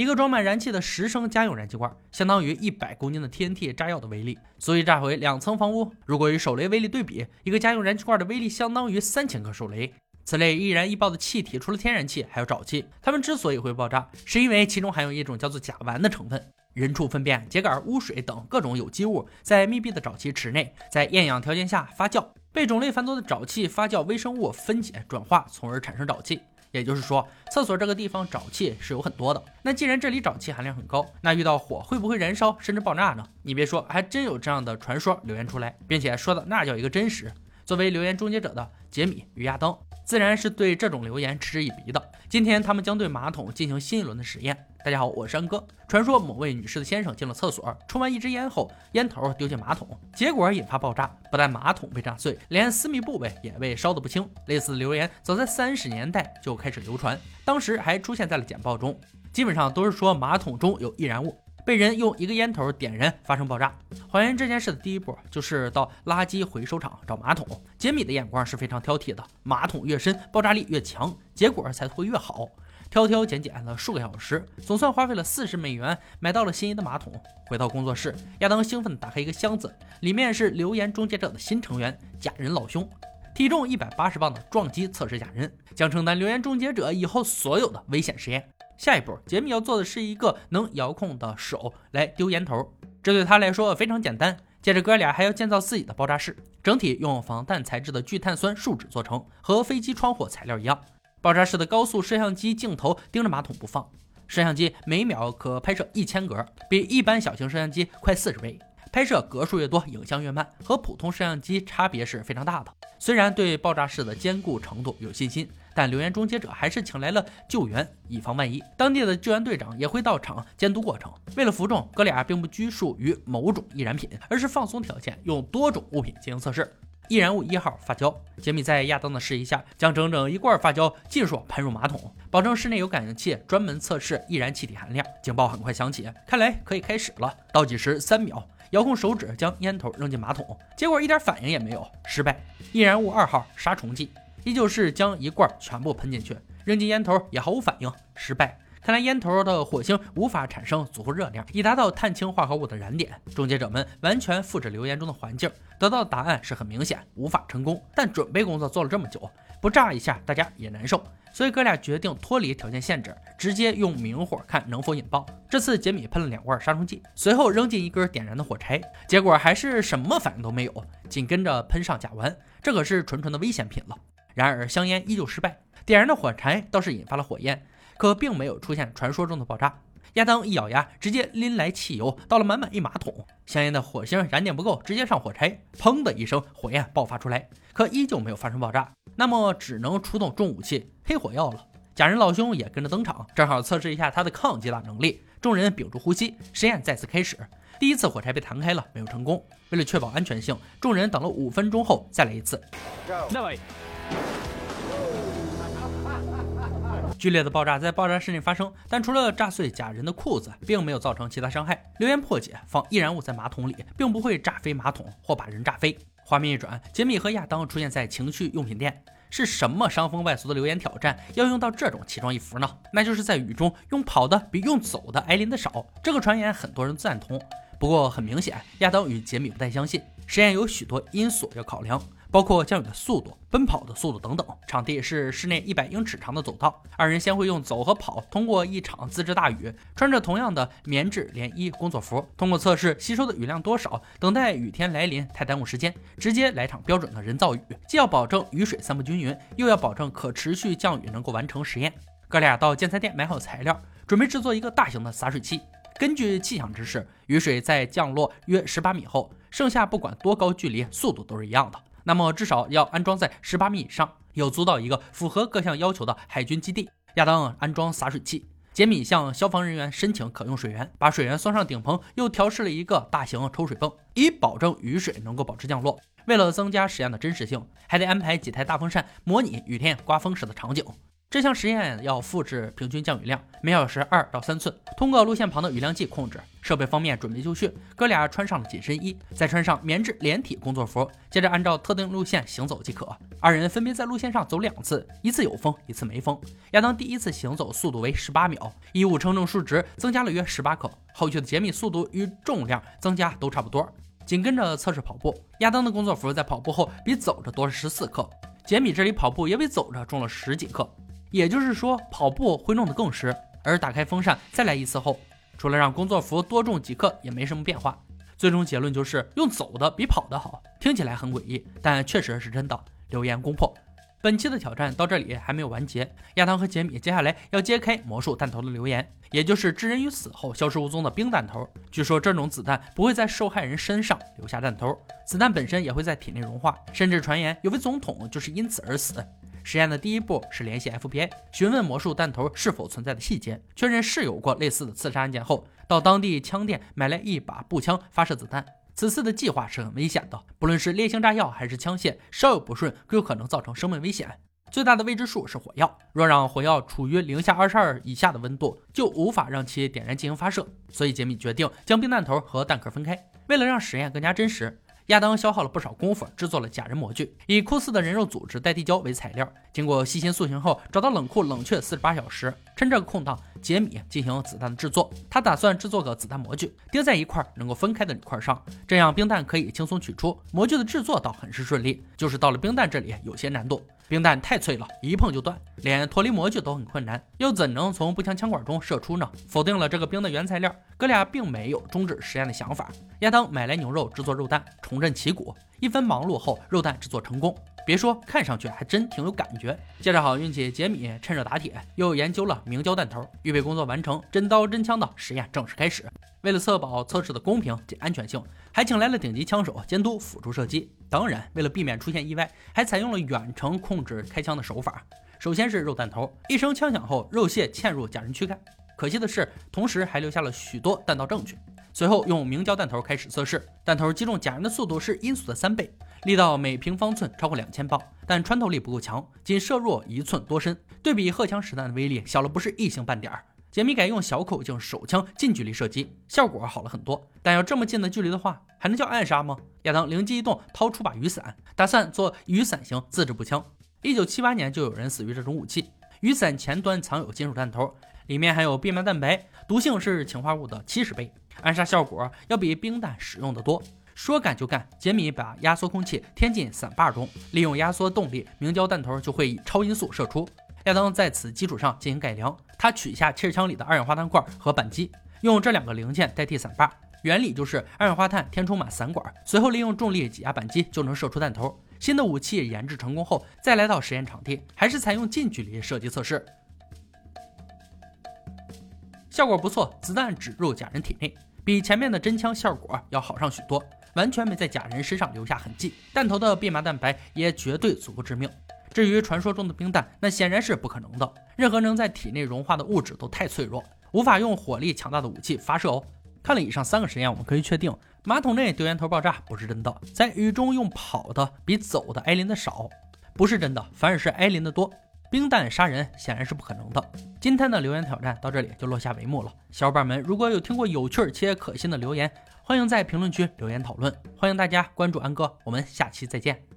一个装满燃气的十升家用燃气罐，相当于一百公斤的 TNT 炸药的威力，足以炸毁两层房屋。如果与手雷威力对比，一个家用燃气罐的威力相当于三千颗手雷。此类易燃易爆的气体，除了天然气，还有沼气。它们之所以会爆炸，是因为其中含有一种叫做甲烷的成分。人畜粪便、秸秆、污水等各种有机物，在密闭的沼气池内，在厌氧条件下发酵，被种类繁多的沼气发酵微生物分解转化，从而产生沼气。也就是说，厕所这个地方沼气是有很多的。那既然这里沼气含量很高，那遇到火会不会燃烧甚至爆炸呢？你别说，还真有这样的传说流言出来，并且说的那叫一个真实。作为留言终结者的杰米与亚当，自然是对这种留言嗤之以鼻的。今天他们将对马桶进行新一轮的实验。大家好，我是安哥。传说某位女士的先生进了厕所，抽完一支烟后，烟头丢进马桶，结果引发爆炸，不但马桶被炸碎，连私密部位也被烧得不轻。类似的留言早在三十年代就开始流传，当时还出现在了简报中，基本上都是说马桶中有易燃物。被人用一个烟头点燃，发生爆炸。还原这件事的第一步就是到垃圾回收厂找马桶。杰米的眼光是非常挑剔的，马桶越深，爆炸力越强，结果才会越好。挑挑拣拣了数个小时，总算花费了四十美元买到了心仪的马桶。回到工作室，亚当兴奋地打开一个箱子，里面是留言终结者的新成员假人老兄，体重一百八十磅的撞击测试假人，将承担留言终结者以后所有的危险实验。下一步，杰米要做的是一个能遥控的手来丢烟头，这对他来说非常简单。接着，哥俩还要建造自己的爆炸室，整体用防弹材质的聚碳酸树脂做成，和飞机窗户材料一样。爆炸室的高速摄像机镜头盯着马桶不放，摄像机每秒可拍摄一千格，比一般小型摄像机快四十倍。拍摄格数越多，影像越慢，和普通摄像机差别是非常大的。虽然对爆炸室的坚固程度有信心，但留言终结者还是请来了救援，以防万一。当地的救援队长也会到场监督过程。为了服众，哥俩并不拘束于某种易燃品，而是放松条件，用多种物品进行测试。易燃物一号发胶，杰米在亚当的示意下，将整整一罐发胶尽数喷入马桶，保证室内有感应器，专门测试易燃气体含量。警报很快响起，看来可以开始了。倒计时三秒，遥控手指将烟头扔进马桶，结果一点反应也没有，失败。易燃物二号杀虫剂，依旧是将一罐全部喷进去，扔进烟头也毫无反应，失败。看来烟头的火星无法产生足够热量，以达到碳氢化合物的燃点。终结者们完全复制留言中的环境，得到的答案是很明显，无法成功。但准备工作做了这么久，不炸一下大家也难受，所以哥俩决定脱离条件限制，直接用明火看能否引爆。这次杰米喷了两罐杀虫剂，随后扔进一根点燃的火柴，结果还是什么反应都没有。紧跟着喷上甲烷，这可是纯纯的危险品了。然而香烟依旧失败，点燃的火柴倒是引发了火焰。可并没有出现传说中的爆炸。亚当一咬牙，直接拎来汽油，倒了满满一马桶。香烟的火星燃点不够，直接上火柴，砰的一声，火焰爆发出来，可依旧没有发生爆炸。那么只能出动重武器——黑火药了。假人老兄也跟着登场，正好测试一下他的抗击打能力。众人屏住呼吸，实验再次开始。第一次火柴被弹开了，没有成功。为了确保安全性，众人等了五分钟后再来一次。剧烈的爆炸在爆炸室内发生，但除了炸碎假人的裤子，并没有造成其他伤害。留言破解：放易燃物在马桶里，并不会炸飞马桶或把人炸飞。画面一转，杰米和亚当出现在情趣用品店。是什么伤风败俗的留言挑战要用到这种奇装异服呢？那就是在雨中用跑的比用走的挨淋的少。这个传言很多人赞同，不过很明显，亚当与杰米不太相信。实验有许多因素要考量。包括降雨的速度、奔跑的速度等等。场地是室内一百英尺长的走道。二人先会用走和跑通过一场自制大雨，穿着同样的棉质连衣工作服，通过测试吸收的雨量多少，等待雨天来临太耽误时间，直接来场标准的人造雨，既要保证雨水散布均匀，又要保证可持续降雨能够完成实验。哥俩到建材店买好材料，准备制作一个大型的洒水器。根据气象知识，雨水在降落约十八米后，剩下不管多高距离，速度都是一样的。那么至少要安装在十八米以上，有租到一个符合各项要求的海军基地。亚当安装洒水器，杰米向消防人员申请可用水源，把水源送上顶棚，又调试了一个大型抽水泵，以保证雨水能够保持降落。为了增加实验的真实性，还得安排几台大风扇，模拟雨天刮风时的场景。这项实验要复制平均降雨量，每小时二到三寸，通过路线旁的雨量计控制。设备方面准备就绪，哥俩穿上了紧身衣，再穿上棉质连体工作服，接着按照特定路线行走即可。二人分别在路线上走两次，一次有风，一次没风。亚当第一次行走速度为十八秒，衣物称重数值增加了约十八克。后续的杰米速度与重量增加都差不多。紧跟着测试跑步，亚当的工作服在跑步后比走着多了十四克，杰米这里跑步也比走着重了十几克。也就是说，跑步会弄得更湿，而打开风扇再来一次后，除了让工作服多重几克，也没什么变化。最终结论就是用走的比跑的好，听起来很诡异，但确实是真的。留言攻破。本期的挑战到这里还没有完结，亚当和杰米接下来要揭开魔术弹头的留言，也就是置人于死后消失无踪的冰弹头。据说这种子弹不会在受害人身上留下弹头，子弹本身也会在体内融化，甚至传言有位总统就是因此而死。实验的第一步是联系 FBI，询问魔术弹头是否存在的细节，确认是有过类似的刺杀案件后，到当地枪店买来一把步枪发射子弹。此次的计划是很危险的，不论是烈性炸药还是枪械，稍有不顺都有可能造成生命危险。最大的未知数是火药，若让火药处于零下二十二以下的温度，就无法让其点燃进行发射。所以杰米决定将冰弹头和弹壳分开，为了让实验更加真实。亚当消耗了不少功夫，制作了假人模具，以酷似的人肉组织代替胶为材料。经过细心塑形后，找到冷库冷却四十八小时。趁这个空档，杰米进行子弹的制作。他打算制作个子弹模具，钉在一块能够分开的铝块上，这样冰弹可以轻松取出。模具的制作倒很是顺利，就是到了冰弹这里有些难度。冰弹太脆了，一碰就断，连脱离模具都很困难，又怎能从步枪枪管中射出呢？否定了这个冰的原材料，哥俩并没有终止实验的想法。亚当买来牛肉制作肉弹，重振旗鼓。一番忙碌后，肉弹制作成功。别说，看上去还真挺有感觉。借着好运气，杰米趁热打铁，又研究了明胶弹头。预备工作完成，真刀真枪的实验正式开始。为了确保测试的公平及安全性，还请来了顶级枪手监督辅助射击。当然，为了避免出现意外，还采用了远程控制开枪的手法。首先是肉弹头，一声枪响后，肉屑嵌入假人躯干。可惜的是，同时还留下了许多弹道证据。随后用明胶弹头开始测试，弹头击中假人的速度是音速的三倍。力道每平方寸超过两千磅，但穿透力不够强，仅射入一寸多深。对比荷枪实弹的威力，小了不是一星半点儿。杰米改用小口径手枪近距离射击，效果好了很多。但要这么近的距离的话，还能叫暗杀吗？亚当灵机一动，掏出把雨伞，打算做雨伞型自制步枪。一九七八年就有人死于这种武器。雨伞前端藏有金属弹头，里面含有变脉蛋白，毒性是氰化物的七十倍，暗杀效果要比冰弹使用的多。说干就干，杰米把压缩空气填进伞把中，利用压缩动力，明胶弹头就会以超音速射出。亚当在此基础上进行改良，他取下气枪里的二氧化碳罐和扳机，用这两个零件代替伞把。原理就是二氧化碳填充满伞管，随后利用重力挤压扳机就能射出弹头。新的武器研制成功后，再来到实验场地，还是采用近距离射击测试，效果不错，子弹只入假人体内，比前面的真枪效果要好上许多。完全没在假人身上留下痕迹，弹头的变麻蛋白也绝对足够致命。至于传说中的冰弹，那显然是不可能的。任何能在体内融化的物质都太脆弱，无法用火力强大的武器发射哦。看了以上三个实验，我们可以确定，马桶内丢烟头爆炸不是真的，在雨中用跑的比走的挨淋的少，不是真的，反而是挨淋的多。冰弹杀人显然是不可能的。今天的留言挑战到这里就落下帷幕了。小伙伴们，如果有听过有趣且可信的留言，欢迎在评论区留言讨论。欢迎大家关注安哥，我们下期再见。